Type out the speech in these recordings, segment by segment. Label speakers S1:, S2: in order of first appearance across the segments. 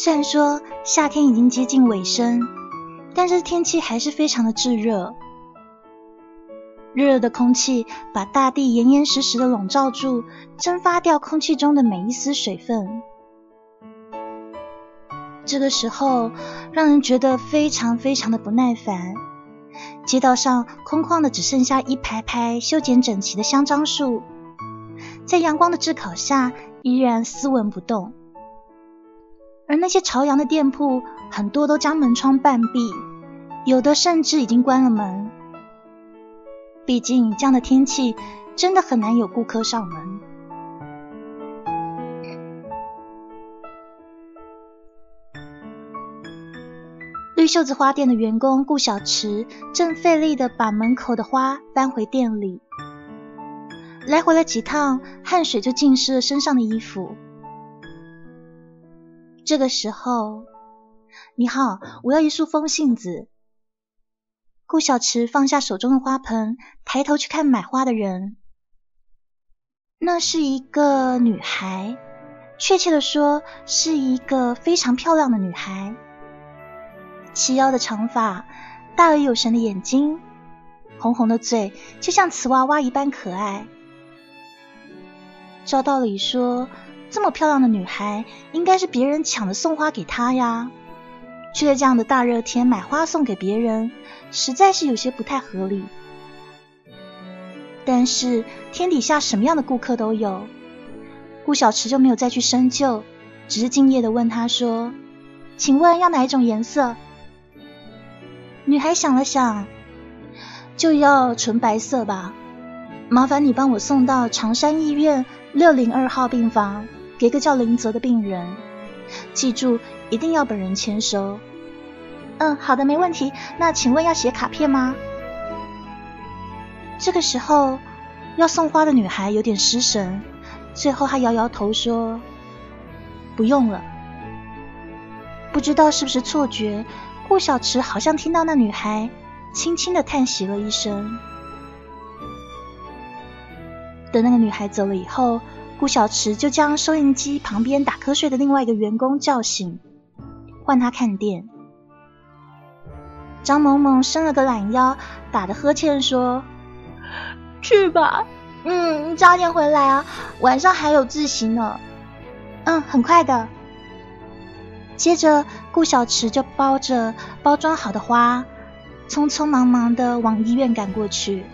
S1: 虽然说夏天已经接近尾声，但是天气还是非常的炙热。热热的空气把大地严严实实的笼罩住，蒸发掉空气中的每一丝水分。这个时候，让人觉得非常非常的不耐烦。街道上空旷的只剩下一排排修剪整齐的香樟树，在阳光的炙烤下依然斯文不动。而那些朝阳的店铺，很多都将门窗半闭，有的甚至已经关了门。毕竟这样的天气，真的很难有顾客上门。绿袖子花店的员工顾小池正费力的把门口的花搬回店里，来回了几趟，汗水就浸湿了身上的衣服。这个时候，你好，我要一束风信子。顾小池放下手中的花盆，抬头去看买花的人。那是一个女孩，确切的说，是一个非常漂亮的女孩。齐腰的长发，大而有神的眼睛，红红的嘴，就像瓷娃娃一般可爱。照道理说。这么漂亮的女孩，应该是别人抢着送花给她呀，却在这样的大热天买花送给别人，实在是有些不太合理。但是天底下什么样的顾客都有，顾小池就没有再去深究，只是敬业的问她说：“请问要哪一种颜色？”女孩想了想，就要纯白色吧。麻烦你帮我送到长山医院六零二号病房。给个叫林泽的病人，记住一定要本人签收。嗯，好的，没问题。那请问要写卡片吗？这个时候要送花的女孩有点失神，最后她摇摇头说：“不用了。”不知道是不是错觉，顾小池好像听到那女孩轻轻的叹息了一声。等那个女孩走了以后。顾小池就将收音机旁边打瞌睡的另外一个员工叫醒，换他看店。张萌萌伸了个懒腰，打的呵欠说：“去吧，嗯，你早点回来啊，晚上还有自习呢。”嗯，很快的。接着，顾小池就包着包装好的花，匆匆忙忙的往医院赶过去。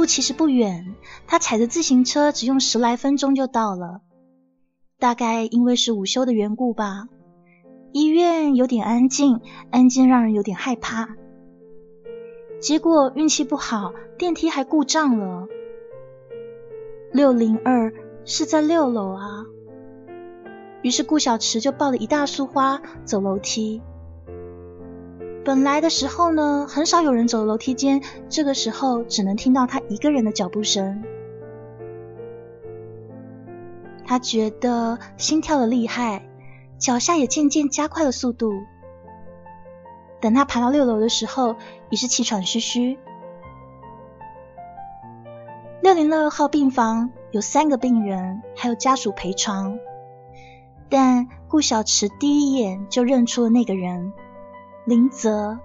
S1: 路其实不远，他踩着自行车只用十来分钟就到了。大概因为是午休的缘故吧，医院有点安静，安静让人有点害怕。结果运气不好，电梯还故障了。六零二是在六楼啊，于是顾小池就抱了一大束花走楼梯。本来的时候呢，很少有人走楼梯间，这个时候只能听到他一个人的脚步声。他觉得心跳的厉害，脚下也渐渐加快了速度。等他爬到六楼的时候，已是气喘吁吁。六零二号病房有三个病人，还有家属陪床，但顾小池第一眼就认出了那个人。林泽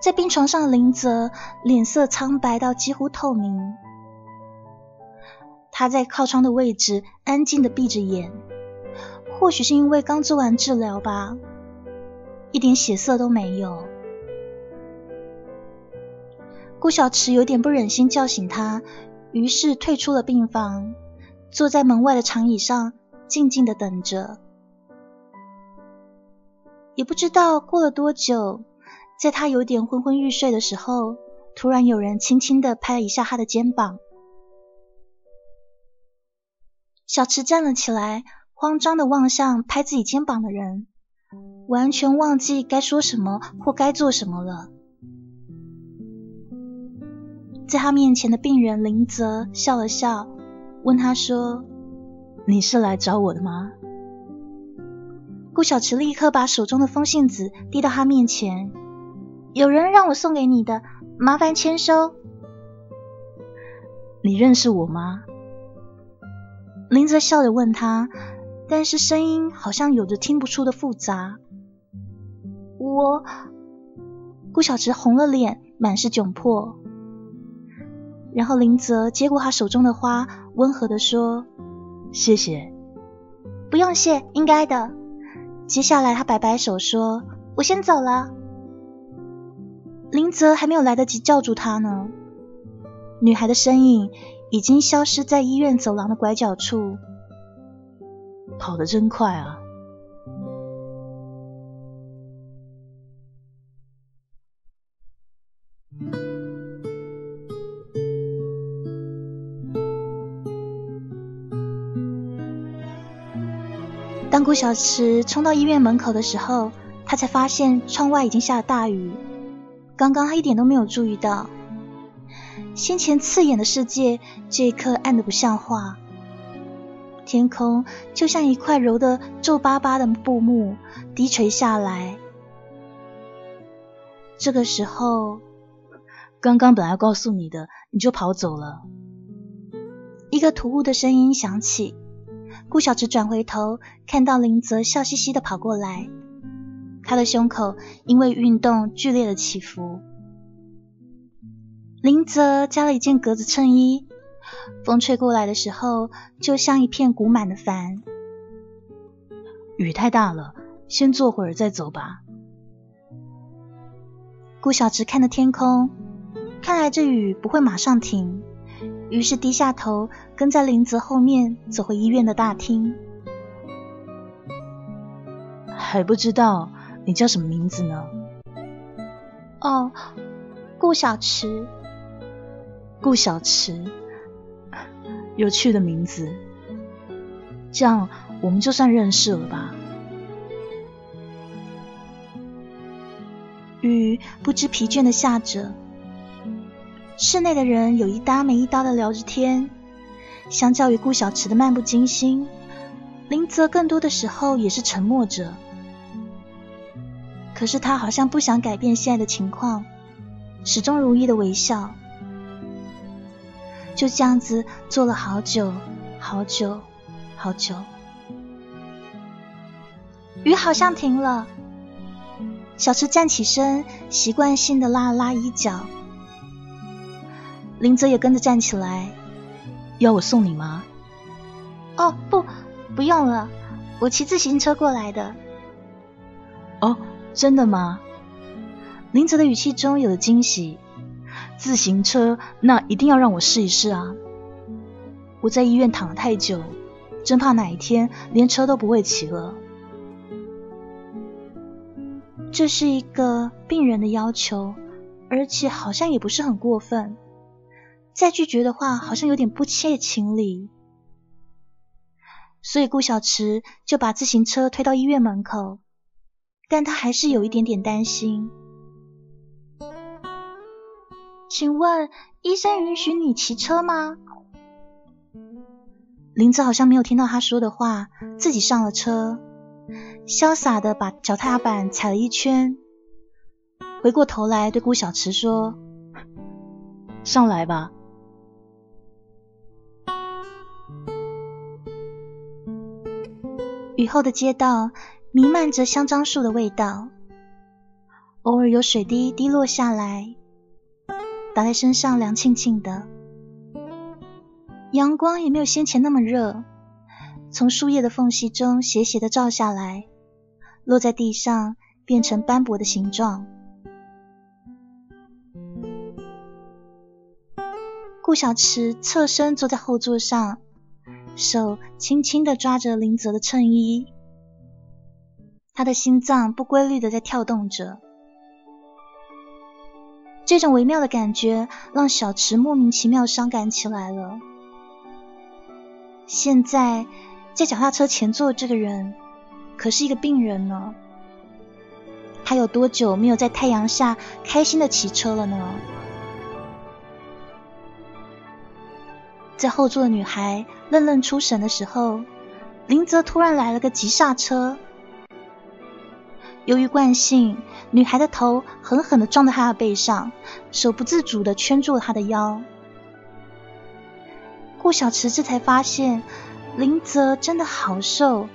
S1: 在病床上，林泽脸色苍白到几乎透明。他在靠窗的位置安静的闭着眼，或许是因为刚做完治疗吧，一点血色都没有。顾小池有点不忍心叫醒他，于是退出了病房，坐在门外的长椅上静静的等着。也不知道过了多久，在他有点昏昏欲睡的时候，突然有人轻轻的拍了一下他的肩膀。小池站了起来，慌张的望向拍自己肩膀的人，完全忘记该说什么或该做什么了。在他面前的病人林泽笑了笑，问他说：“
S2: 你是来找我的吗？”
S1: 顾小池立刻把手中的风信纸递到他面前：“有人让我送给你的，麻烦签收。”
S2: 你认识我吗？
S1: 林泽笑着问他，但是声音好像有着听不出的复杂。我，顾小池红了脸，满是窘迫。然后林泽接过他手中的花，温和的说：“
S2: 谢谢，
S1: 不用谢，应该的。”接下来他摆摆手说：“我先走了。”林泽还没有来得及叫住他呢，女孩的身影已经消失在医院走廊的拐角处。
S2: 跑得真快啊！
S1: 当顾小池冲到医院门口的时候，他才发现窗外已经下了大雨。刚刚他一点都没有注意到，先前刺眼的世界这一刻暗得不像话。天空就像一块揉得皱巴巴的布幕，低垂下来。这个时候，
S2: 刚刚本来告诉你的，你就跑走了。
S1: 一个突兀的声音响起。顾小池转回头，看到林泽笑嘻嘻的跑过来，他的胸口因为运动剧烈的起伏。林泽加了一件格子衬衣，风吹过来的时候，就像一片鼓满的帆。
S2: 雨太大了，先坐会儿再走吧。
S1: 顾小池看着天空，看来这雨不会马上停。于是低下头，跟在林子后面走回医院的大厅。
S2: 还不知道你叫什么名字呢？
S1: 哦，顾小池。
S2: 顾小池，有趣的名字。这样我们就算认识了吧？
S1: 雨不知疲倦的下着。室内的人有一搭没一搭的聊着天，相较于顾小池的漫不经心，林泽更多的时候也是沉默着。可是他好像不想改变现在的情况，始终如一的微笑。就这样子坐了好久，好久，好久。雨好像停了，小池站起身，习惯性的拉了拉衣角。林泽也跟着站起来，
S2: 要我送你吗？
S1: 哦，不，不用了，我骑自行车过来的。
S2: 哦，真的吗？
S1: 林泽的语气中有了惊喜。
S2: 自行车，那一定要让我试一试啊！我在医院躺了太久，真怕哪一天连车都不会骑了。
S1: 这是一个病人的要求，而且好像也不是很过分。再拒绝的话，好像有点不切情理，所以顾小池就把自行车推到医院门口，但他还是有一点点担心。请问医生允许你骑车吗？林子好像没有听到他说的话，自己上了车，潇洒的把脚踏板踩了一圈，回过头来对顾小池说：“
S2: 上来吧。”
S1: 雨后的街道弥漫着香樟树的味道，偶尔有水滴滴落下来，打在身上凉沁沁的。阳光也没有先前那么热，从树叶的缝隙中斜斜的照下来，落在地上变成斑驳的形状。顾小池侧身坐在后座上。手轻轻的抓着林泽的衬衣，他的心脏不规律的在跳动着。这种微妙的感觉让小池莫名其妙伤感起来了。现在在脚踏车前座这个人可是一个病人呢。他有多久没有在太阳下开心的骑车了呢？在后座的女孩愣愣出神的时候，林泽突然来了个急刹车。由于惯性，女孩的头狠狠的撞在他的背上，手不自主的圈住了他的腰。顾小池这才发现，林泽真的好瘦。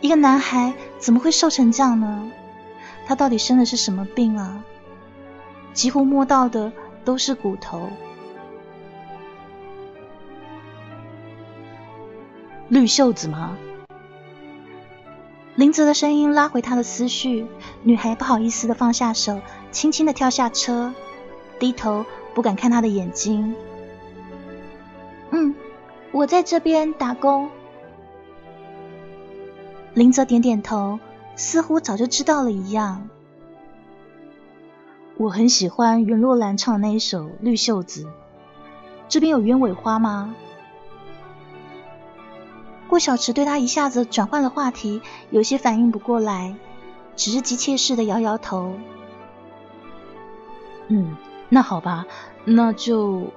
S1: 一个男孩怎么会瘦成这样呢？他到底生的是什么病啊？几乎摸到的都是骨头。
S2: 绿袖子吗？
S1: 林泽的声音拉回他的思绪。女孩不好意思的放下手，轻轻的跳下车，低头不敢看他的眼睛。嗯，我在这边打工。林泽点点头。似乎早就知道了一样。
S2: 我很喜欢袁若兰唱的那一首《绿袖子》。这边有鸢尾花吗？
S1: 顾小池对他一下子转换了话题，有些反应不过来，只是急切似的摇摇头。
S2: 嗯，那好吧，那就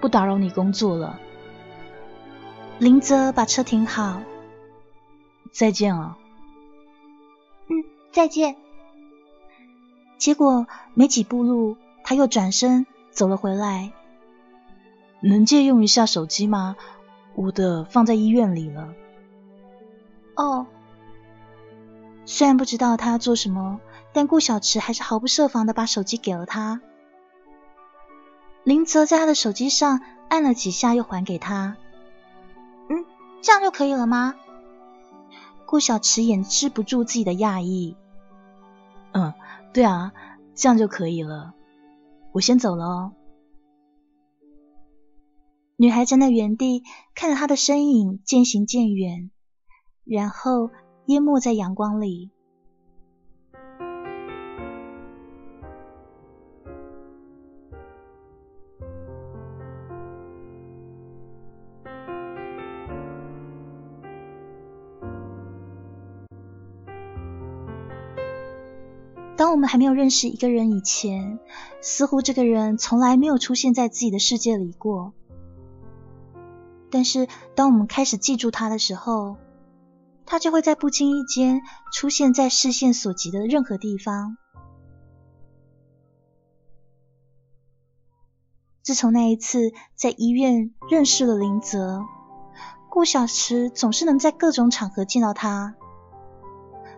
S2: 不打扰你工作了。
S1: 林泽把车停好。
S2: 再见啊。
S1: 嗯再见。结果没几步路，他又转身走了回来。
S2: 能借用一下手机吗？我的放在医院里了。
S1: 哦。虽然不知道他要做什么，但顾小池还是毫不设防的把手机给了他。林泽在他的手机上按了几下，又还给他。嗯，这样就可以了吗？顾小池掩饰不住自己的讶异。
S2: 嗯，对啊，这样就可以了。我先走了哦。
S1: 女孩站在原地，看着他的身影渐行渐远，然后淹没在阳光里。当我们还没有认识一个人以前，似乎这个人从来没有出现在自己的世界里过。但是，当我们开始记住他的时候，他就会在不经意间出现在视线所及的任何地方。自从那一次在医院认识了林泽，顾小池总是能在各种场合见到他：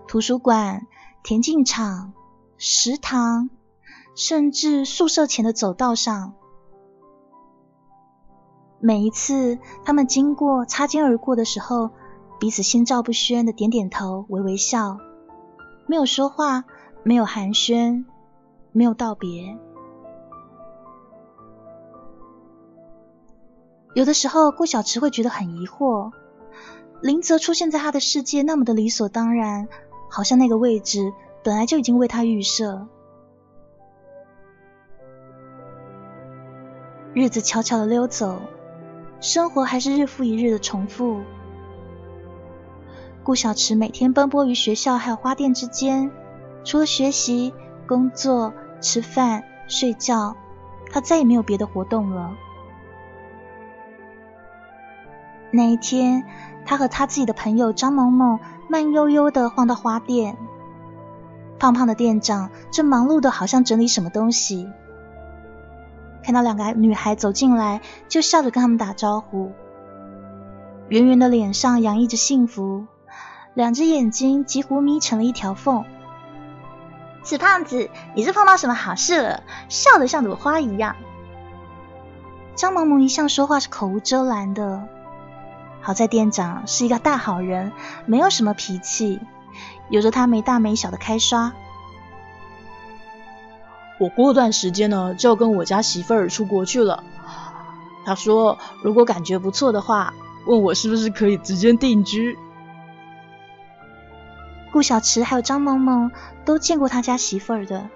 S1: 图书馆、田径场。食堂，甚至宿舍前的走道上，每一次他们经过、擦肩而过的时候，彼此心照不宣的点点头、微微笑，没有说话，没有寒暄，没有道别。有的时候，顾小池会觉得很疑惑，林泽出现在他的世界那么的理所当然，好像那个位置。本来就已经为他预设，日子悄悄的溜走，生活还是日复一日的重复。顾小池每天奔波于学校还有花店之间，除了学习、工作、吃饭、睡觉，他再也没有别的活动了。那一天，他和他自己的朋友张萌萌慢悠悠的晃到花店。胖胖的店长正忙碌的，好像整理什么东西。看到两个女孩走进来，就笑着跟他们打招呼。圆圆的脸上洋溢着幸福，两只眼睛几乎眯成了一条缝。死胖子，你是碰到什么好事了？笑得像朵花一样。张萌萌一向说话是口无遮拦的，好在店长是一个大好人，没有什么脾气。有着他没大没小的开刷。
S3: 我过段时间呢就要跟我家媳妇儿出国去了。他说如果感觉不错的话，问我是不是可以直接定居。
S1: 顾小池还有张萌萌都见过他家媳妇儿的，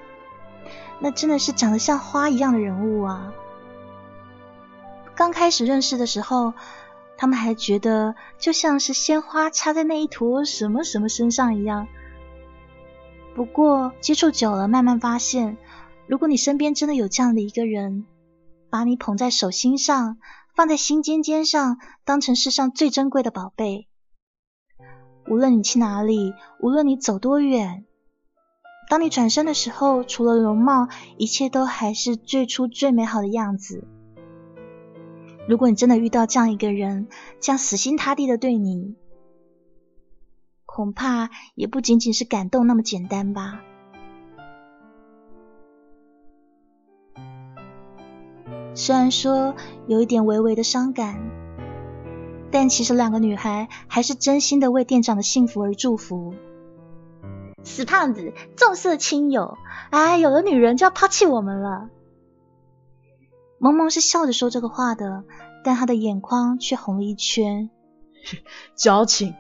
S1: 那真的是长得像花一样的人物啊！刚开始认识的时候，他们还觉得就像是鲜花插在那一坨什么什么身上一样。不过接触久了，慢慢发现，如果你身边真的有这样的一个人，把你捧在手心上，放在心尖尖上，当成世上最珍贵的宝贝。无论你去哪里，无论你走多远，当你转身的时候，除了容貌，一切都还是最初最美好的样子。如果你真的遇到这样一个人，这样死心塌地的对你，恐怕也不仅仅是感动那么简单吧。虽然说有一点微微的伤感，但其实两个女孩还是真心的为店长的幸福而祝福。死胖子，重色轻友，哎，有了女人就要抛弃我们了。萌萌是笑着说这个话的，但她的眼眶却红了一圈。
S3: 矫情。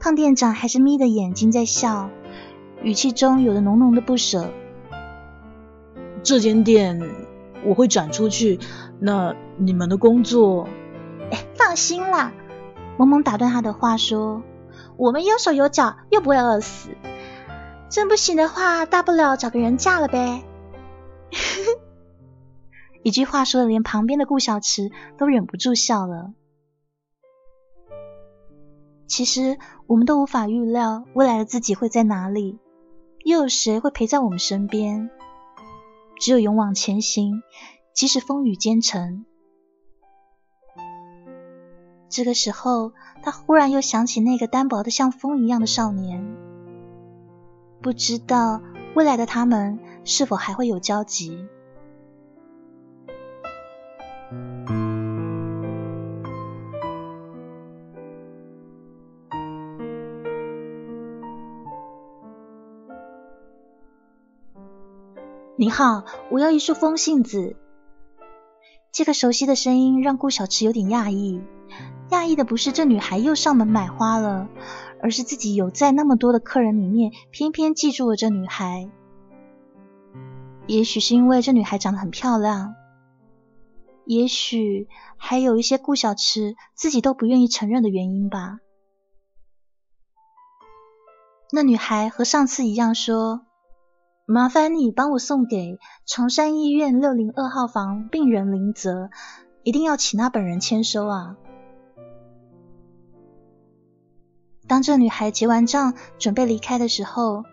S1: 胖店长还是眯着眼睛在笑，语气中有着浓浓的不舍。
S3: 这间店我会转出去，那你们的工作……
S1: 放心啦！萌萌打断他的话说：“我们有手有脚，又不会饿死。真不行的话，大不了找个人嫁了呗。”一句话说的，连旁边的顾小池都忍不住笑了。其实我们都无法预料未来的自己会在哪里，又有谁会陪在我们身边？只有勇往前行，即使风雨兼程。这个时候，他忽然又想起那个单薄的像风一样的少年，不知道未来的他们是否还会有交集。你好，我要一束风信子。这个熟悉的声音让顾小池有点讶异。讶异的不是这女孩又上门买花了，而是自己有在那么多的客人里面，偏偏记住了这女孩。也许是因为这女孩长得很漂亮，也许还有一些顾小池自己都不愿意承认的原因吧。那女孩和上次一样说。麻烦你帮我送给长山医院六零二号房病人林泽，一定要请他本人签收啊！当这女孩结完账准备离开的时候，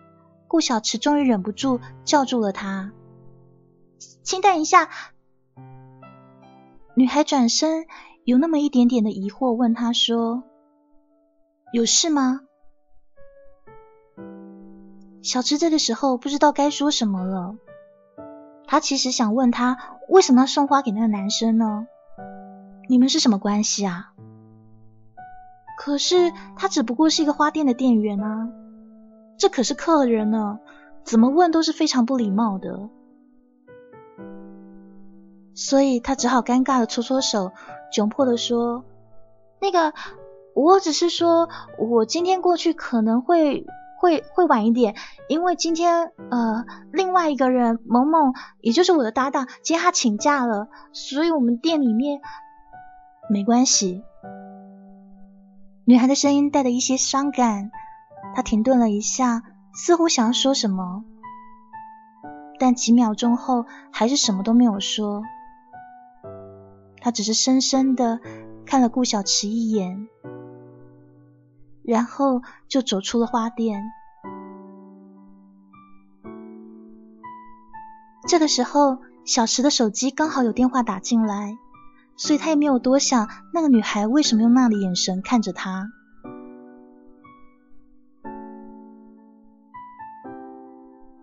S1: 顾小池终于忍不住叫住了她：“请等一下！”女孩转身，有那么一点点的疑惑，问他说：“有事吗？”小池这个时候不知道该说什么了。他其实想问他为什么要送花给那个男生呢？你们是什么关系啊？可是他只不过是一个花店的店员啊，这可是客人呢，怎么问都是非常不礼貌的。所以他只好尴尬的搓搓手，窘迫的说：“那个，我只是说我今天过去可能会。”会会晚一点，因为今天呃另外一个人萌萌，也就是我的搭档，今天他请假了，所以我们店里面没关系。女孩的声音带着一些伤感，她停顿了一下，似乎想要说什么，但几秒钟后还是什么都没有说。她只是深深的看了顾小池一眼。然后就走出了花店。这个时候，小池的手机刚好有电话打进来，所以他也没有多想那个女孩为什么用那样的眼神看着他。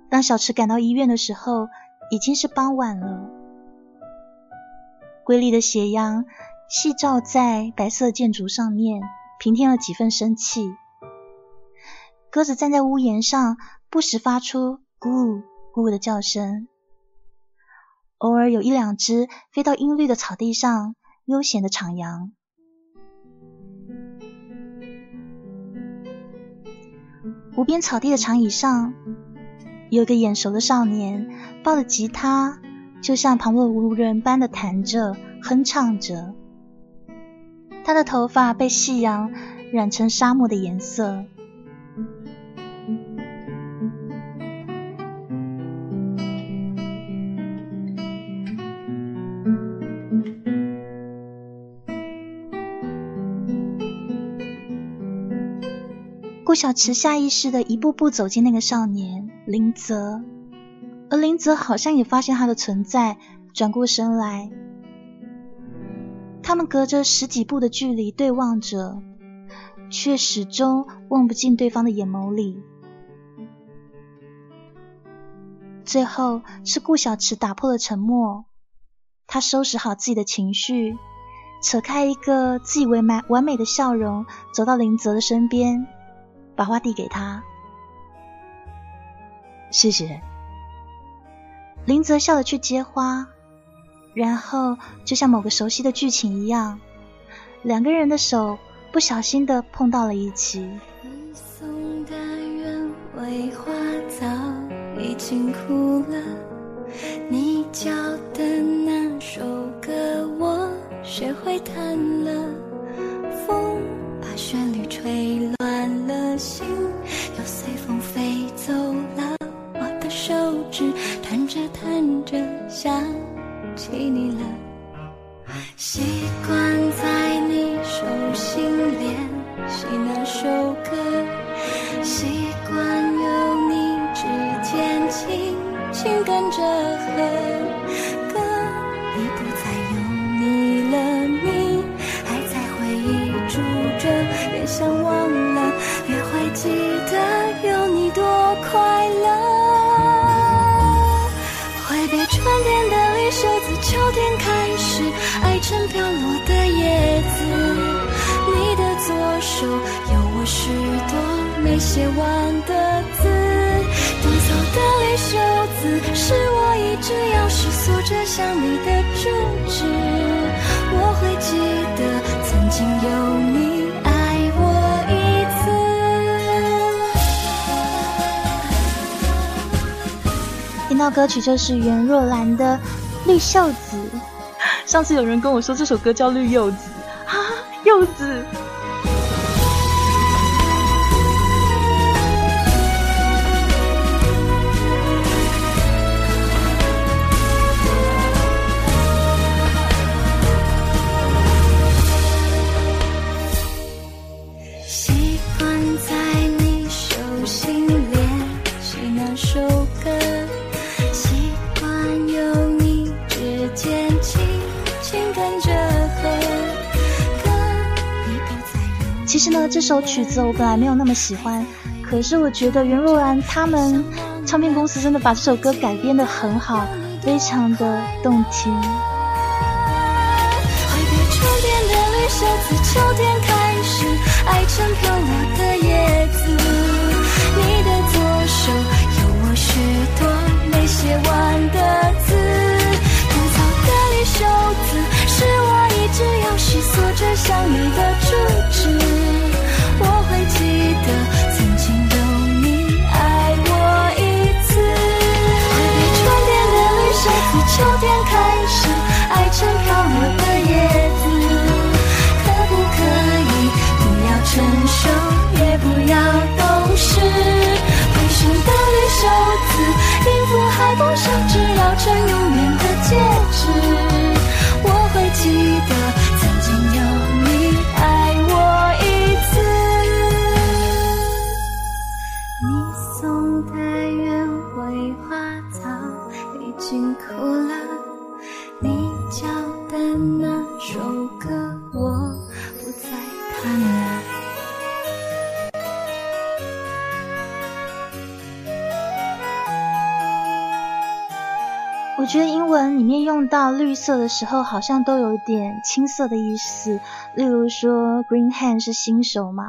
S1: 当小池赶到医院的时候，已经是傍晚了。瑰丽的斜阳细照在白色建筑上面。平添了几分生气。鸽子站在屋檐上，不时发出咕咕的叫声。偶尔有一两只飞到阴绿的草地上，悠闲的徜徉。无边草地的长椅上，有个眼熟的少年抱着吉他，就像旁若无人般的弹着、哼唱着。他的头发被夕阳染成沙漠的颜色。顾小池下意识的一步步走进那个少年林泽，而林泽好像也发现他的存在，转过身来。他们隔着十几步的距离对望着，却始终望不进对方的眼眸里。最后是顾小池打破了沉默，他收拾好自己的情绪，扯开一个自以为完完美的笑容，走到林泽的身边。把花递给他，
S3: 谢谢。
S1: 林泽笑着去接花，然后就像某个熟悉的剧情一样，两个人的手不小心的碰到了一起。
S4: 你送的鸢尾花早已经枯了，你教的那首歌我学会弹了，风把旋律吹乱了。心又随风飞走了，我的手指弹着弹着想起你了，习惯在你手心练习那首歌，习惯有你指尖轻轻跟着和。许多没写完的字。短草的绿袖子，是我一直要是锁着想你的住址。我会记得曾经有你爱我
S1: 一次。听到歌曲就是袁若兰的。绿袖子，
S3: 上次有人跟我说这首歌叫绿柚子啊，柚子。
S1: 首曲子我本来没有那么喜欢，可是我觉得袁若兰他们唱片公司真的把这首歌改编的很好，非常的动听。
S4: 挥别春天的绿袖子，秋天开始，爱成飘落的叶子。你的左手有我许多没写完的字，枯草的绿袖子，是我一直要是锁着想你的住址。会记得曾经有你爱我一次，会你春天的绿袖子，秋天开始，爱成飘落的叶子，可不可以不要？成熟
S1: 也不要懂事，会说
S4: 的绿袖子，音符海报上只烙成永远的戒指，我会记得。
S1: 用到绿色的时候，好像都有点青涩的意思。例如说，green hand 是新手嘛，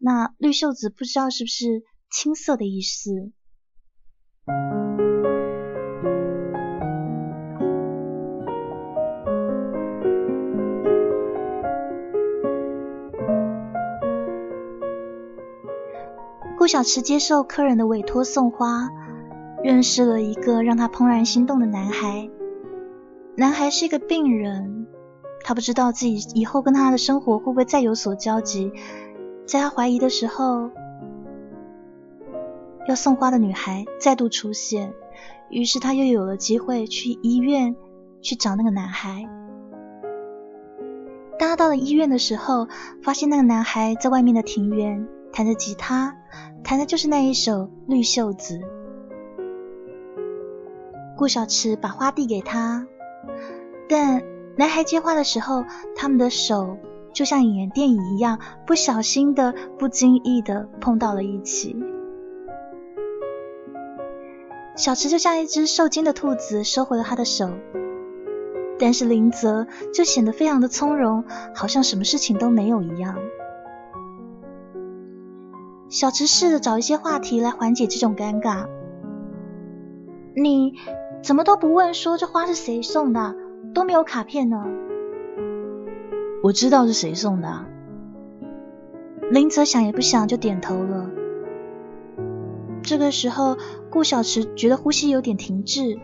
S1: 那绿袖子不知道是不是青涩的意思。顾小池接受客人的委托送花，认识了一个让他怦然心动的男孩。男孩是一个病人，他不知道自己以后跟他的生活会不会再有所交集。在他怀疑的时候，要送花的女孩再度出现，于是他又有了机会去医院去找那个男孩。当他到了医院的时候，发现那个男孩在外面的庭院弹着吉他，弹的就是那一首《绿袖子》。顾小池把花递给他，但男孩接话的时候，他们的手就像演电影一样，不小心的、不经意的碰到了一起。小池就像一只受惊的兔子，收回了他的手。但是林泽就显得非常的从容，好像什么事情都没有一样。小池试着找一些话题来缓解这种尴尬。你怎么都不问说这花是谁送的，都没有卡片呢？
S2: 我知道是谁送的。
S1: 林泽想也不想就点头了。这个时候，顾小池觉得呼吸有点停滞。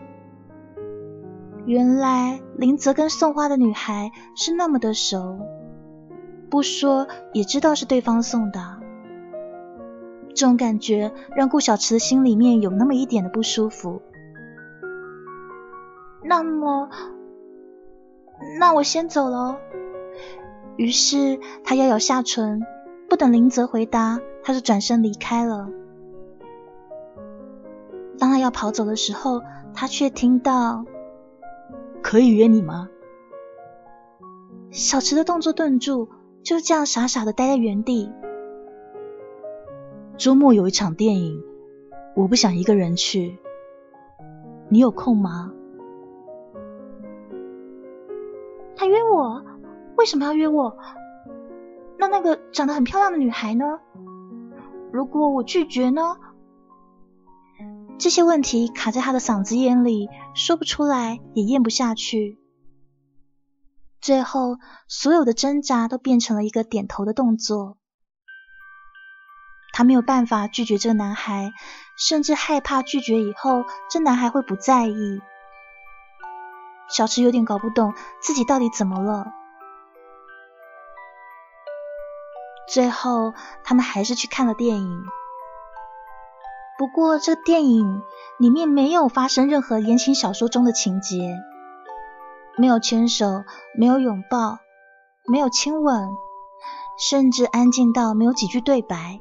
S1: 原来林泽跟送花的女孩是那么的熟，不说也知道是对方送的。这种感觉让顾小池的心里面有那么一点的不舒服。那么，那我先走了。于是他咬咬下唇，不等林泽回答，他就转身离开了。当他要跑走的时候，他却听到。
S2: 可以约你吗？
S1: 小池的动作顿住，就这样傻傻的待在原地。
S2: 周末有一场电影，我不想一个人去，你有空吗？
S1: 约我，为什么要约我？那那个长得很漂亮的女孩呢？如果我拒绝呢？这些问题卡在他的嗓子眼里，说不出来，也咽不下去。最后，所有的挣扎都变成了一个点头的动作。他没有办法拒绝这个男孩，甚至害怕拒绝以后这男孩会不在意。小池有点搞不懂自己到底怎么了。最后，他们还是去看了电影。不过，这电影里面没有发生任何言情小说中的情节，没有牵手，没有拥抱，没有亲吻，甚至安静到没有几句对白。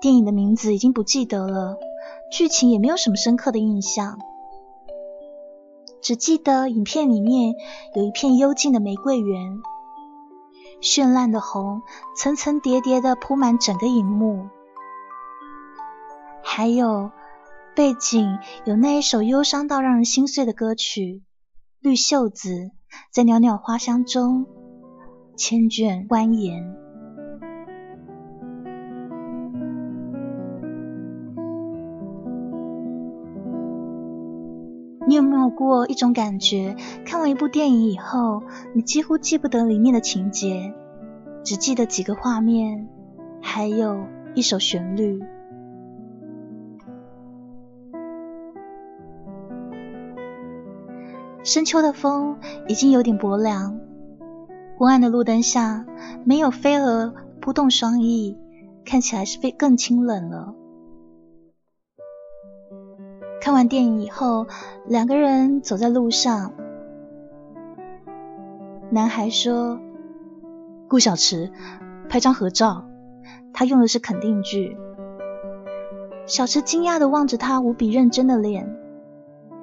S1: 电影的名字已经不记得了，剧情也没有什么深刻的印象，只记得影片里面有一片幽静的玫瑰园。绚烂的红，层层叠叠的铺满整个荧幕，还有背景有那一首忧伤到让人心碎的歌曲《绿袖子》，在袅袅花香中千卷蜿蜒。过一种感觉？看完一部电影以后，你几乎记不得里面的情节，只记得几个画面，还有一首旋律。深秋的风已经有点薄凉，昏暗的路灯下，没有飞蛾扑动双翼，看起来是被更清冷了。看完电影以后，两个人走在路上。男孩说：“
S2: 顾小池，拍张合照。”
S1: 他用的是肯定句。小池惊讶的望着他无比认真的脸，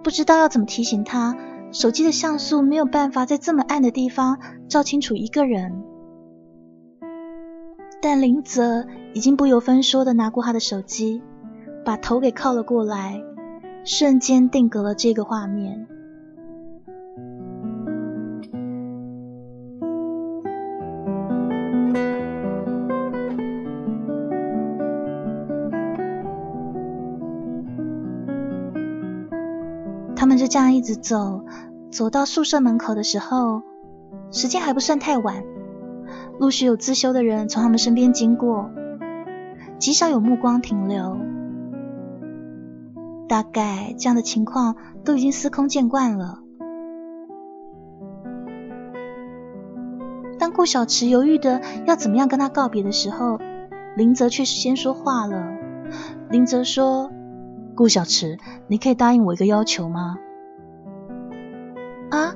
S1: 不知道要怎么提醒他，手机的像素没有办法在这么暗的地方照清楚一个人。但林泽已经不由分说的拿过他的手机，把头给靠了过来。瞬间定格了这个画面。他们就这样一直走，走到宿舍门口的时候，时间还不算太晚。陆续有自修的人从他们身边经过，极少有目光停留。大概这样的情况都已经司空见惯了。当顾小池犹豫的要怎么样跟他告别的时候，林泽却先说话了。林泽说：“
S2: 顾小池，你可以答应我一个要求吗？”
S1: 啊？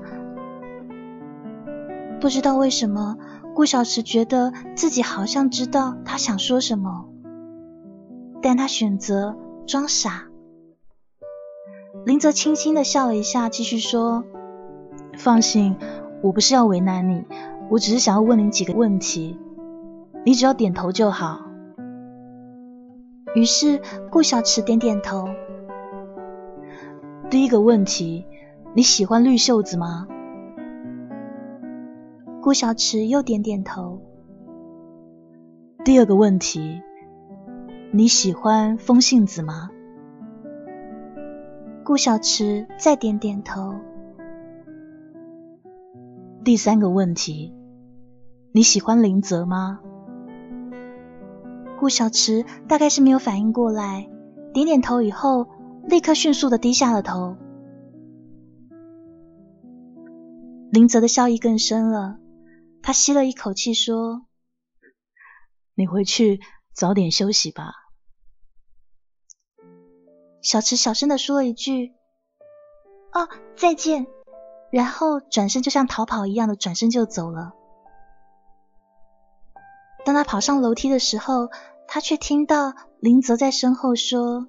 S1: 不知道为什么，顾小池觉得自己好像知道他想说什么，但他选择装傻。林泽轻轻的笑了一下，继续说：“
S2: 放心，我不是要为难你。”我只是想要问你几个问题，你只要点头就好。
S1: 于是顾小池点点头。
S2: 第一个问题，你喜欢绿袖子吗？
S1: 顾小池又点点头。
S2: 第二个问题，你喜欢风信子吗？
S1: 顾小池再点点头。
S2: 第三个问题，你喜欢林泽吗？
S1: 顾小池大概是没有反应过来，点点头以后，立刻迅速的低下了头。林泽的笑意更深了，他吸了一口气说：“
S2: 你回去早点休息吧。”
S1: 小池小声的说了一句：“哦，再见。”然后转身就像逃跑一样的转身就走了。当他跑上楼梯的时候，他却听到林泽在身后说：“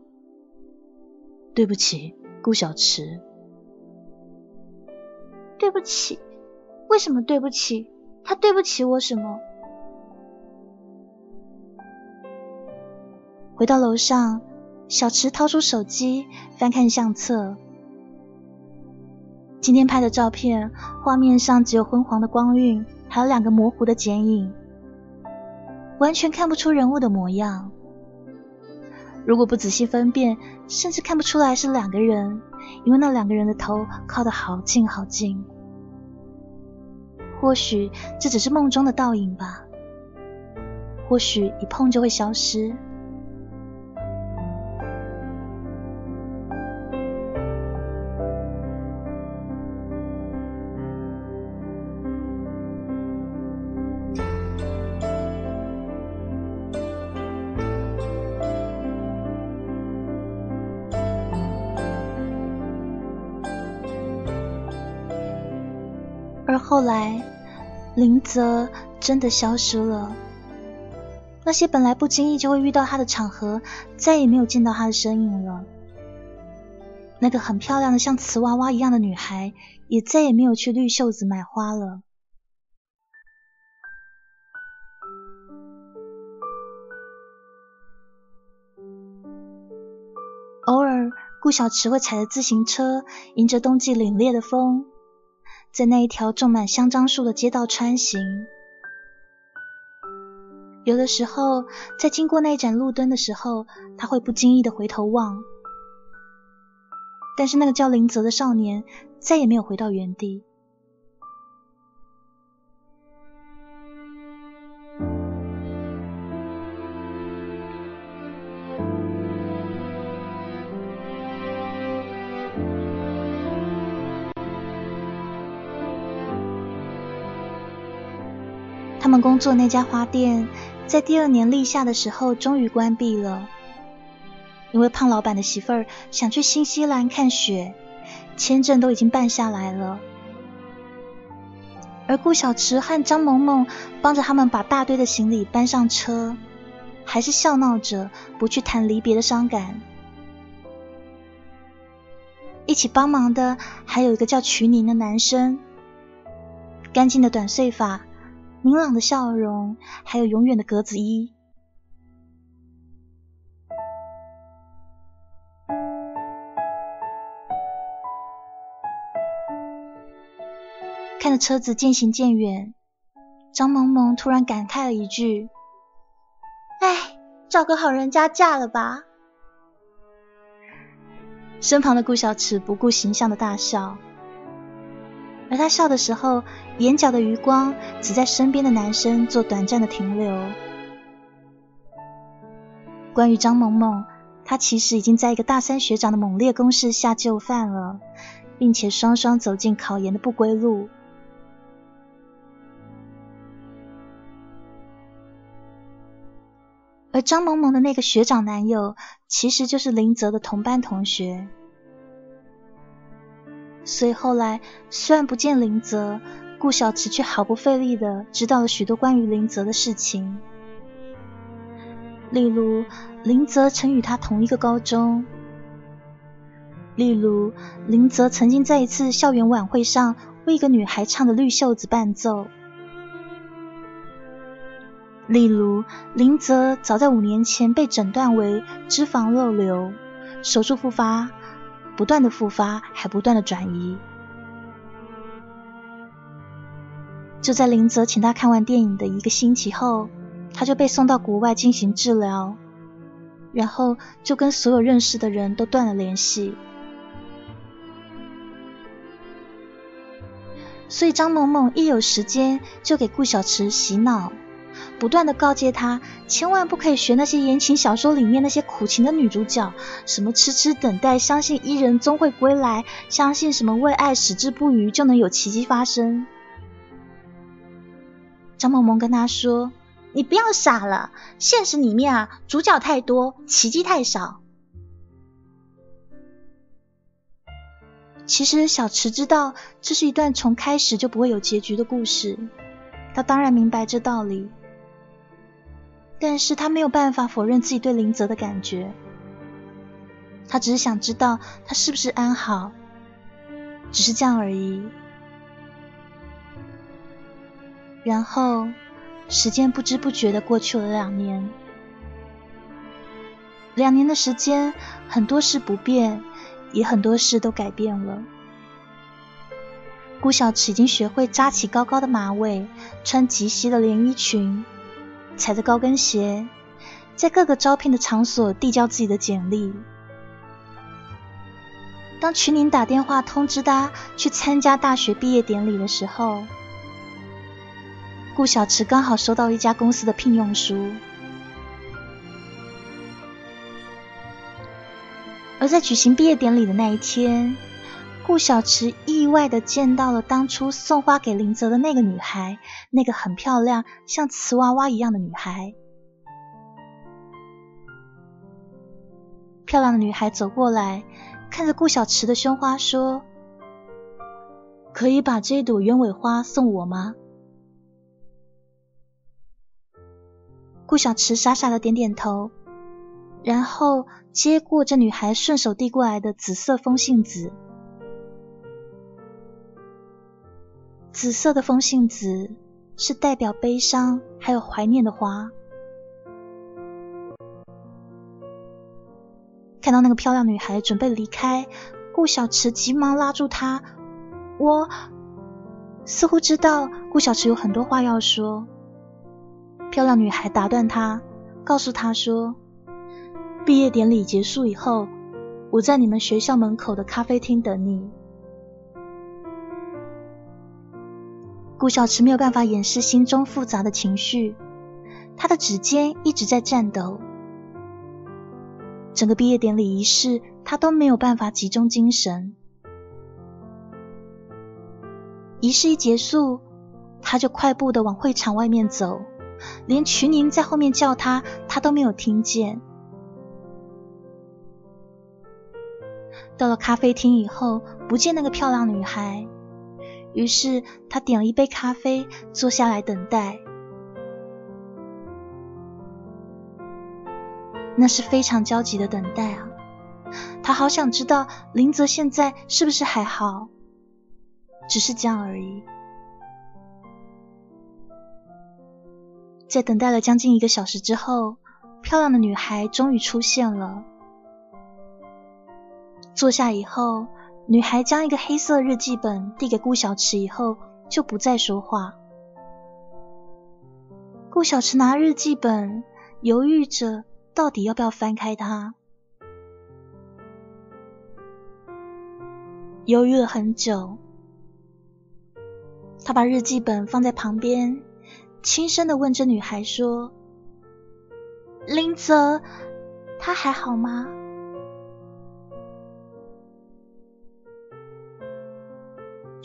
S2: 对不起，顾小池。”“
S1: 对不起？为什么对不起？他对不起我什么？”回到楼上，小池掏出手机翻看相册。今天拍的照片，画面上只有昏黄的光晕，还有两个模糊的剪影，完全看不出人物的模样。如果不仔细分辨，甚至看不出来是两个人，因为那两个人的头靠得好近好近。或许这只是梦中的倒影吧，或许一碰就会消失。而后来，林泽真的消失了。那些本来不经意就会遇到他的场合，再也没有见到他的身影了。那个很漂亮的像瓷娃娃一样的女孩，也再也没有去绿袖子买花了。偶尔，顾小池会踩着自行车，迎着冬季凛冽的风。在那一条种满香樟树的街道穿行，有的时候在经过那一盏路灯的时候，他会不经意的回头望，但是那个叫林泽的少年再也没有回到原地。工作那家花店，在第二年立夏的时候终于关闭了，因为胖老板的媳妇儿想去新西兰看雪，签证都已经办下来了。而顾小池和张萌萌帮着他们把大堆的行李搬上车，还是笑闹着不去谈离别的伤感。一起帮忙的还有一个叫瞿宁的男生，干净的短碎发。明朗的笑容，还有永远的格子衣。看着车子渐行渐远，张萌萌突然感慨了一句：“哎，找个好人家嫁了吧。”身旁的顾小池不顾形象的大笑。而他笑的时候，眼角的余光只在身边的男生做短暂的停留。关于张萌萌，她其实已经在一个大三学长的猛烈攻势下就范了，并且双双走进考研的不归路。而张萌萌的那个学长男友，其实就是林泽的同班同学。所以后来虽然不见林泽，顾小池却毫不费力的知道了许多关于林泽的事情，例如林泽曾与他同一个高中，例如林泽曾经在一次校园晚会上为一个女孩唱的《绿袖子》伴奏。例如，林泽早在五年前被诊断为脂肪肉瘤，手术复发，不断的复发，还不断的转移。就在林泽请他看完电影的一个星期后，他就被送到国外进行治疗，然后就跟所有认识的人都断了联系。所以张萌萌一有时间就给顾小池洗脑。不断的告诫他，千万不可以学那些言情小说里面那些苦情的女主角，什么痴痴等待，相信伊人终会归来，相信什么为爱矢志不渝就能有奇迹发生。张萌萌跟他说：“你不要傻了，现实里面啊，主角太多，奇迹太少。”其实小池知道这是一段从开始就不会有结局的故事，他当然明白这道理。但是他没有办法否认自己对林泽的感觉，他只是想知道他是不是安好，只是这样而已。然后时间不知不觉的过去了两年，两年的时间，很多事不变，也很多事都改变了。顾小池已经学会扎起高高的马尾，穿及膝的连衣裙。踩着高跟鞋，在各个招聘的场所递交自己的简历。当群宁打电话通知他去参加大学毕业典礼的时候，顾小池刚好收到一家公司的聘用书。而在举行毕业典礼的那一天。顾小池意外的见到了当初送花给林泽的那个女孩，那个很漂亮，像瓷娃娃一样的女孩。漂亮的女孩走过来，看着顾小池的胸花，说：“可以把这朵鸢尾花送我吗？”顾小池傻傻的点点头，然后接过这女孩顺手递过来的紫色风信子。紫色的风信子是代表悲伤还有怀念的花。看到那个漂亮女孩准备离开，顾小池急忙拉住她。我似乎知道顾小池有很多话要说。漂亮女孩打断他，告诉他说：“毕业典礼结束以后，我在你们学校门口的咖啡厅等你。”顾小池没有办法掩饰心中复杂的情绪，他的指尖一直在颤抖。整个毕业典礼仪式，他都没有办法集中精神。仪式一结束，他就快步的往会场外面走，连群宁在后面叫他，他都没有听见。到了咖啡厅以后，不见那个漂亮女孩。于是他点了一杯咖啡，坐下来等待。那是非常焦急的等待啊！他好想知道林泽现在是不是还好，只是这样而已。在等待了将近一个小时之后，漂亮的女孩终于出现了。坐下以后。女孩将一个黑色日记本递给顾小池以后，就不再说话。顾小池拿日记本，犹豫着到底要不要翻开它，犹豫了很久，他把日记本放在旁边，轻声的问着女孩说：“林泽，他还好吗？”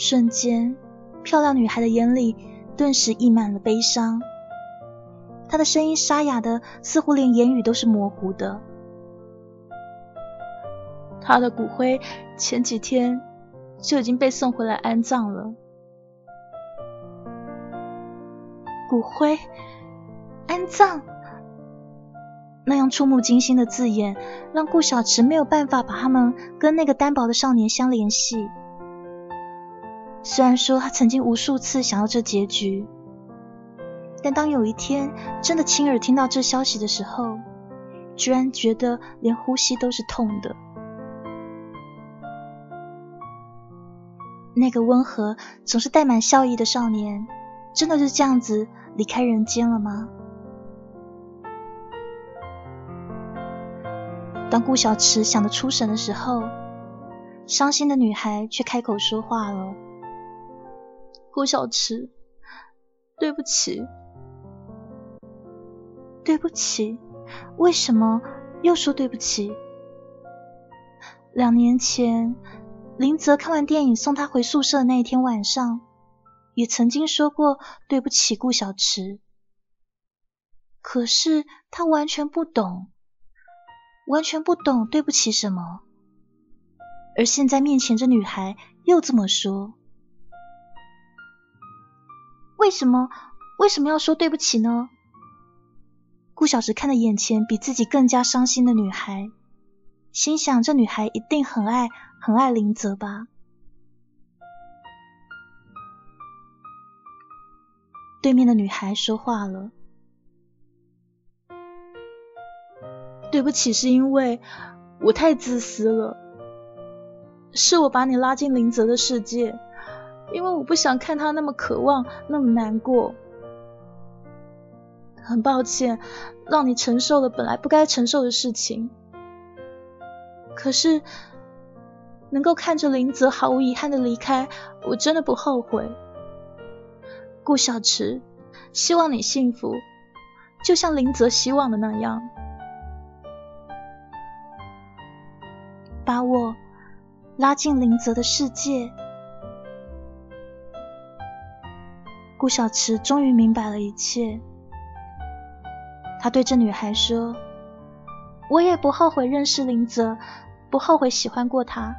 S1: 瞬间，漂亮女孩的眼里顿时溢满了悲伤。她的声音沙哑的，似乎连言语都是模糊的。
S3: 他的骨灰前几天就已经被送回来安葬了。
S1: 骨灰安葬，那样触目惊心的字眼，让顾小池没有办法把他们跟那个单薄的少年相联系。虽然说他曾经无数次想要这结局，但当有一天真的亲耳听到这消息的时候，居然觉得连呼吸都是痛的。那个温和、总是带满笑意的少年，真的就这样子离开人间了吗？当顾小池想得出神的时候，伤心的女孩却开口说话了：“
S3: 顾小池，对不起，
S1: 对不起，为什么又说对不起？两年前。”林泽看完电影送他回宿舍的那一天晚上，也曾经说过对不起顾小池。可是他完全不懂，完全不懂对不起什么。而现在面前这女孩又这么说，为什么为什么要说对不起呢？顾小池看着眼前比自己更加伤心的女孩，心想这女孩一定很爱。很爱林泽吧？对面的女孩说话了：“
S3: 对不起，是因为我太自私了，是我把你拉进林泽的世界，因为我不想看他那么渴望，那么难过。很抱歉，让你承受了本来不该承受的事情。可是……”能够看着林泽毫无遗憾的离开，我真的不后悔。顾小池，希望你幸福，就像林泽希望的那样。
S1: 把我拉进林泽的世界。顾小池终于明白了一切，他对这女孩说：“我也不后悔认识林泽，不后悔喜欢过他。”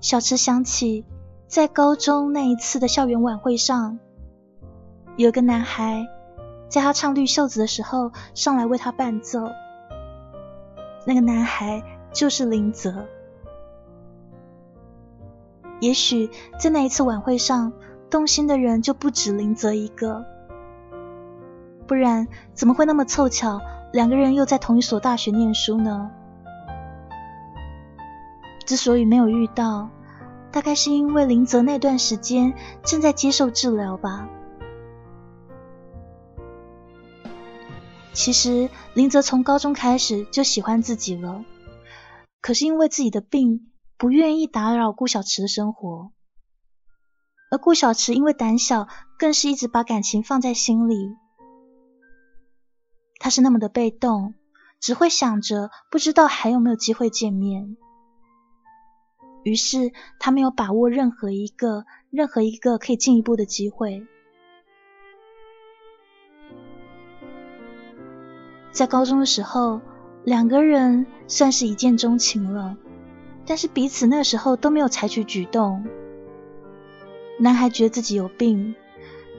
S1: 小池想起，在高中那一次的校园晚会上，有个男孩在他唱《绿袖子》的时候上来为他伴奏。那个男孩就是林泽。也许在那一次晚会上，动心的人就不止林泽一个，不然怎么会那么凑巧，两个人又在同一所大学念书呢？之所以没有遇到，大概是因为林泽那段时间正在接受治疗吧。其实林泽从高中开始就喜欢自己了，可是因为自己的病，不愿意打扰顾小池的生活。而顾小池因为胆小，更是一直把感情放在心里。他是那么的被动，只会想着不知道还有没有机会见面。于是他没有把握任何一个、任何一个可以进一步的机会。在高中的时候，两个人算是一见钟情了，但是彼此那时候都没有采取举动。男孩觉得自己有病，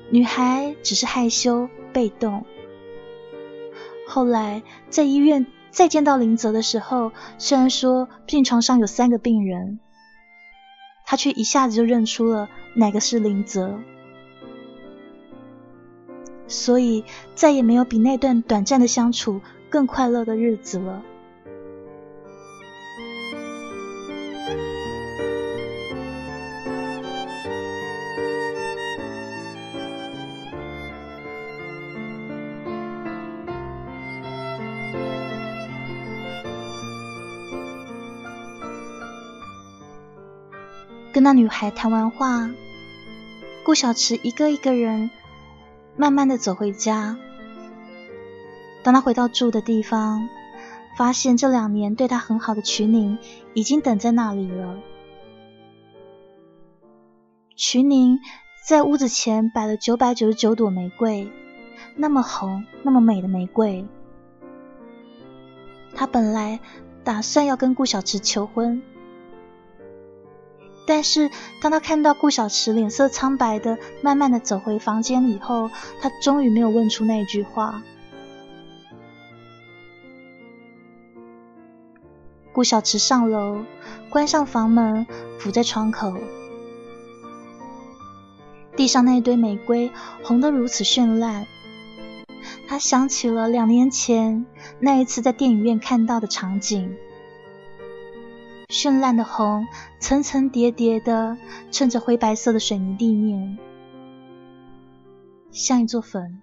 S1: 女孩只是害羞被动。后来在医院再见到林泽的时候，虽然说病床上有三个病人。他却一下子就认出了哪个是林泽，所以再也没有比那段短暂的相处更快乐的日子了。跟那女孩谈完话，顾小池一个一个人慢慢的走回家。当他回到住的地方，发现这两年对他很好的瞿宁已经等在那里了。瞿宁在屋子前摆了九百九十九朵玫瑰，那么红，那么美的玫瑰。他本来打算要跟顾小池求婚，但是当他看到顾小池脸色苍白的慢慢的走回房间以后，他终于没有问出那句话。顾小池上楼，关上房门，伏在窗口。地上那一堆玫瑰红得如此绚烂，他想起了两年前那一次在电影院看到的场景。绚烂的红，层层叠叠的衬着灰白色的水泥地面，像一座坟。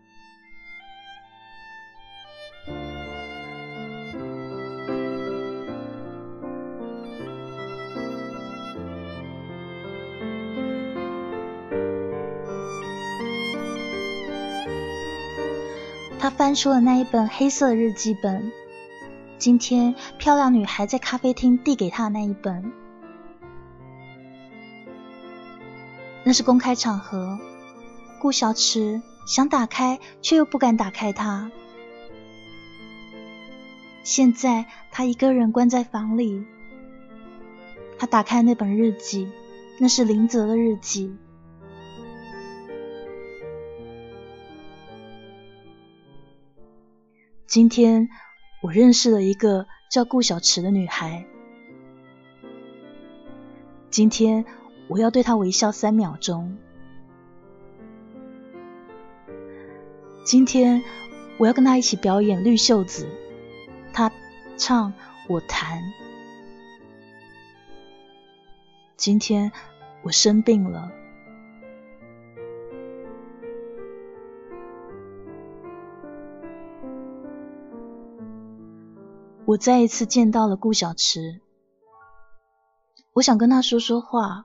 S1: 他翻出了那一本黑色的日记本，今天漂亮女孩在咖啡厅递给他的那一本。那是公开场合，顾小池想打开，却又不敢打开它。现在他一个人关在房里，他打开那本日记，那是林泽的日记。今天我认识了一个叫顾小池的女孩。今天我要对她微笑三秒钟。今天我要跟她一起表演绿袖子，她唱我弹。今天我生病了。我再一次见到了顾小池，我想跟他说说话，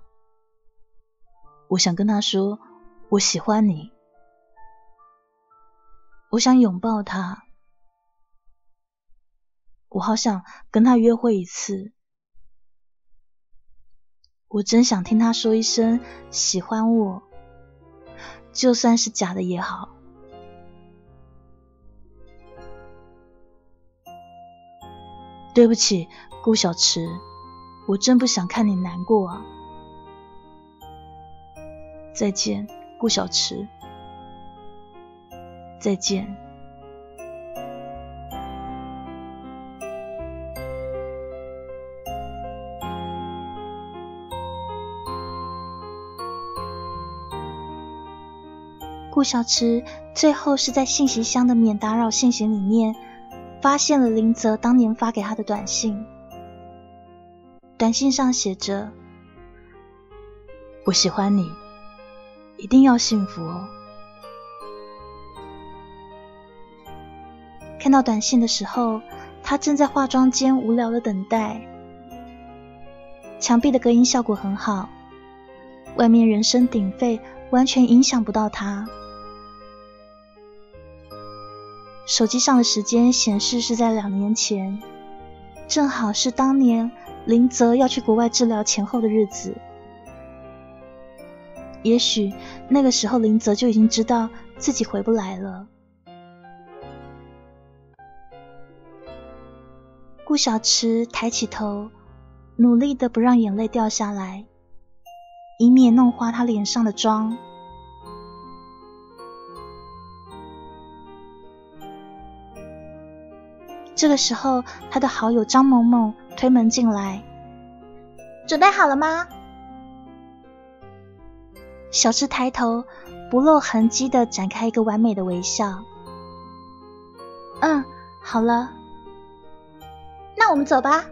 S1: 我想跟他说我喜欢你，我想拥抱他，我好想跟他约会一次，我真想听他说一声喜欢我，就算是假的也好。对不起，顾小池，我真不想看你难过啊！再见，顾小池，再见。顾小池最后是在信息箱的免打扰信息里面。发现了林泽当年发给他的短信，短信上写着：“我喜欢你，一定要幸福哦。”看到短信的时候，他正在化妆间无聊的等待。墙壁的隔音效果很好，外面人声鼎沸，完全影响不到他。手机上的时间显示是在两年前，正好是当年林泽要去国外治疗前后的日子。也许那个时候林泽就已经知道自己回不来了。顾小池抬起头，努力的不让眼泪掉下来，以免弄花他脸上的妆。这个时候，他的好友张萌萌推门进来，准备好了吗？小智抬头，不露痕迹的展开一个完美的微笑。嗯，好了，那我们走吧。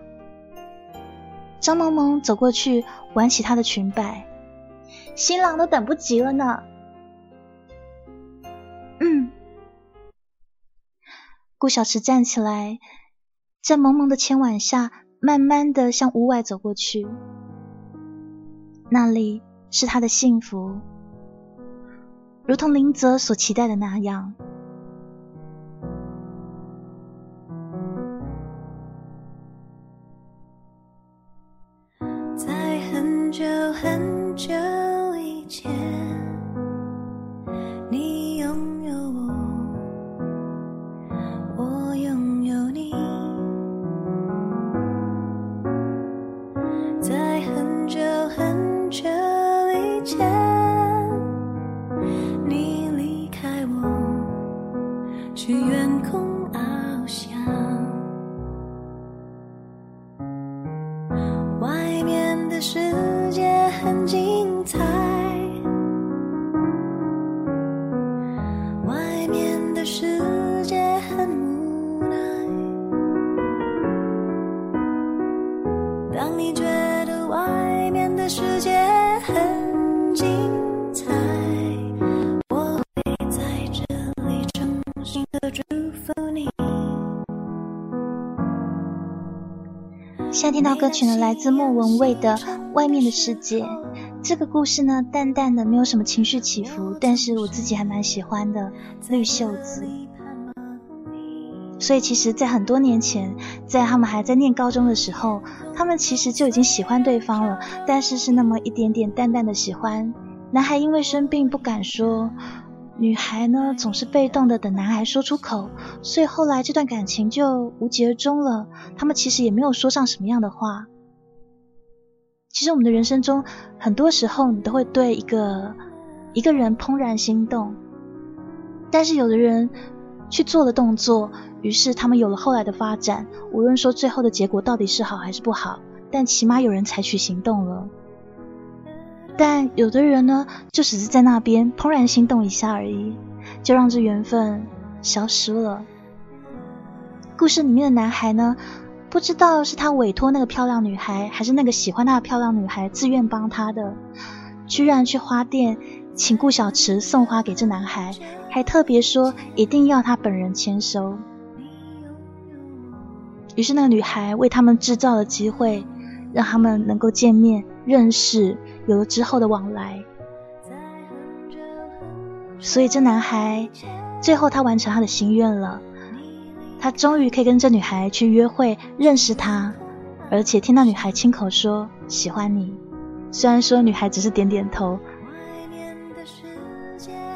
S1: 张萌萌走过去，挽起她的裙摆，新郎都等不及了呢。顾小池站起来，在蒙蒙的牵挽下，慢慢的向屋外走过去。那里是他的幸福，如同林泽所期待的那样。
S4: 在很久很
S1: 听到歌曲呢，来自莫文蔚的《外面的世界》。这个故事呢，淡淡的，没有什么情绪起伏，但是我自己还蛮喜欢的。绿袖子。所以其实，在很多年前，在他们还在念高中的时候，他们其实就已经喜欢对方了，但是是那么一点点淡淡的喜欢。男孩因为生病不敢说，女孩呢总是被动的等男孩说出口，所以后来这段感情就无疾而终了。他们其实也没有说上什么样的话。其实我们的人生中，很多时候你都会对一个一个人怦然心动，但是有的人去做了动作，于是他们有了后来的发展。无论说最后的结果到底是好还是不好，但起码有人采取行动了。但有的人呢，就只是在那边怦然心动一下而已，就让这缘分消失了。故事里面的男孩呢，不知道是他委托那个漂亮女孩，还是那个喜欢他的漂亮女孩自愿帮他的，居然去花店请顾小池送花给这男孩，还特别说一定要他本人签收。于是那个女孩为他们制造了机会，让他们能够见面、认识，有了之后的往来。所以这男孩最后他完成他的心愿了，他终于可以跟这女孩去约会，认识她，而且听到女孩亲口说喜欢你。虽然说女孩只是点点头，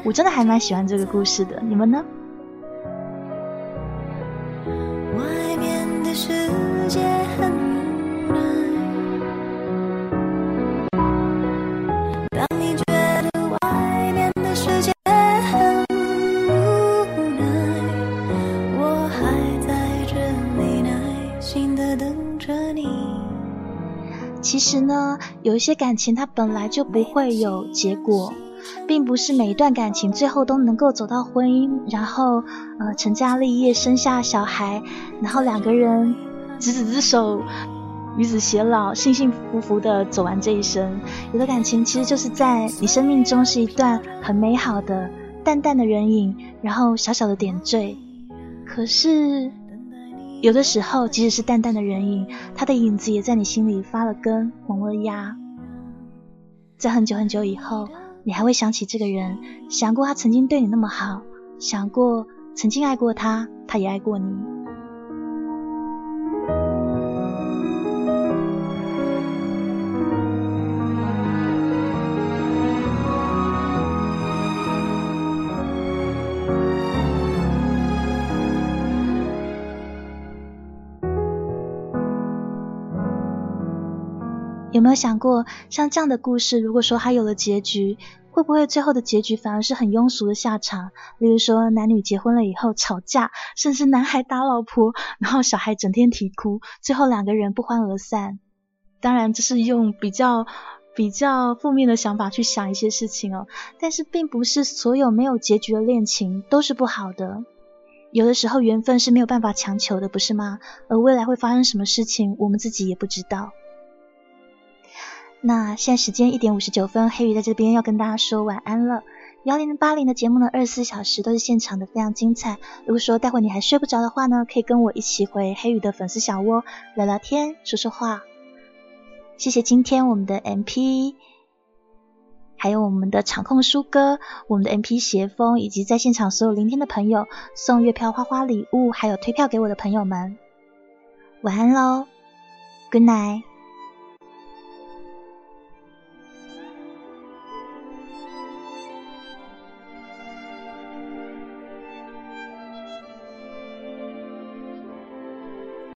S1: 我真的还蛮喜欢这个故事的，你们呢？
S4: 外面的世界很
S1: 其实呢，有一些感情它本来就不会有结果，并不是每一段感情最后都能够走到婚姻，然后呃成家立业，生下小孩，然后两个人执子之手，与子偕老，幸幸福福的走完这一生。有的感情其实就是在你生命中是一段很美好的淡淡的人影，然后小小的点缀。可是有的时候，即使是淡淡的人影，他的影子也在你心里发了根，萌了芽。在很久很久以后，你还会想起这个人，想过他曾经对你那么好，想过曾经爱过他，他也爱过你。有没有想过，像这样的故事，如果说它有了结局，会不会最后的结局反而是很庸俗的下场？例如说，男女结婚了以后吵架，甚至男孩打老婆，然后小孩整天啼哭，最后两个人不欢而散。当然，这是用比较比较负面的想法去想一些事情哦。但是，并不是所有没有结局的恋情都是不好的。有的时候，缘分是没有办法强求的，不是吗？而未来会发生什么事情，我们自己也不知道。那现在时间一点五十九分，黑鱼在这边要跟大家说晚安了。幺零八零的节目呢，二十四小时都是现场的，非常精彩。如果说待会你还睡不着的话呢，可以跟我一起回黑鱼的粉丝小窝聊聊天、说说话。谢谢今天我们的 MP 还有我们的场控书哥、我们的 MP 斜风，以及在现场所有聆听的朋友送月票、花花礼物，还有推票给我的朋友们，晚安喽，Good night。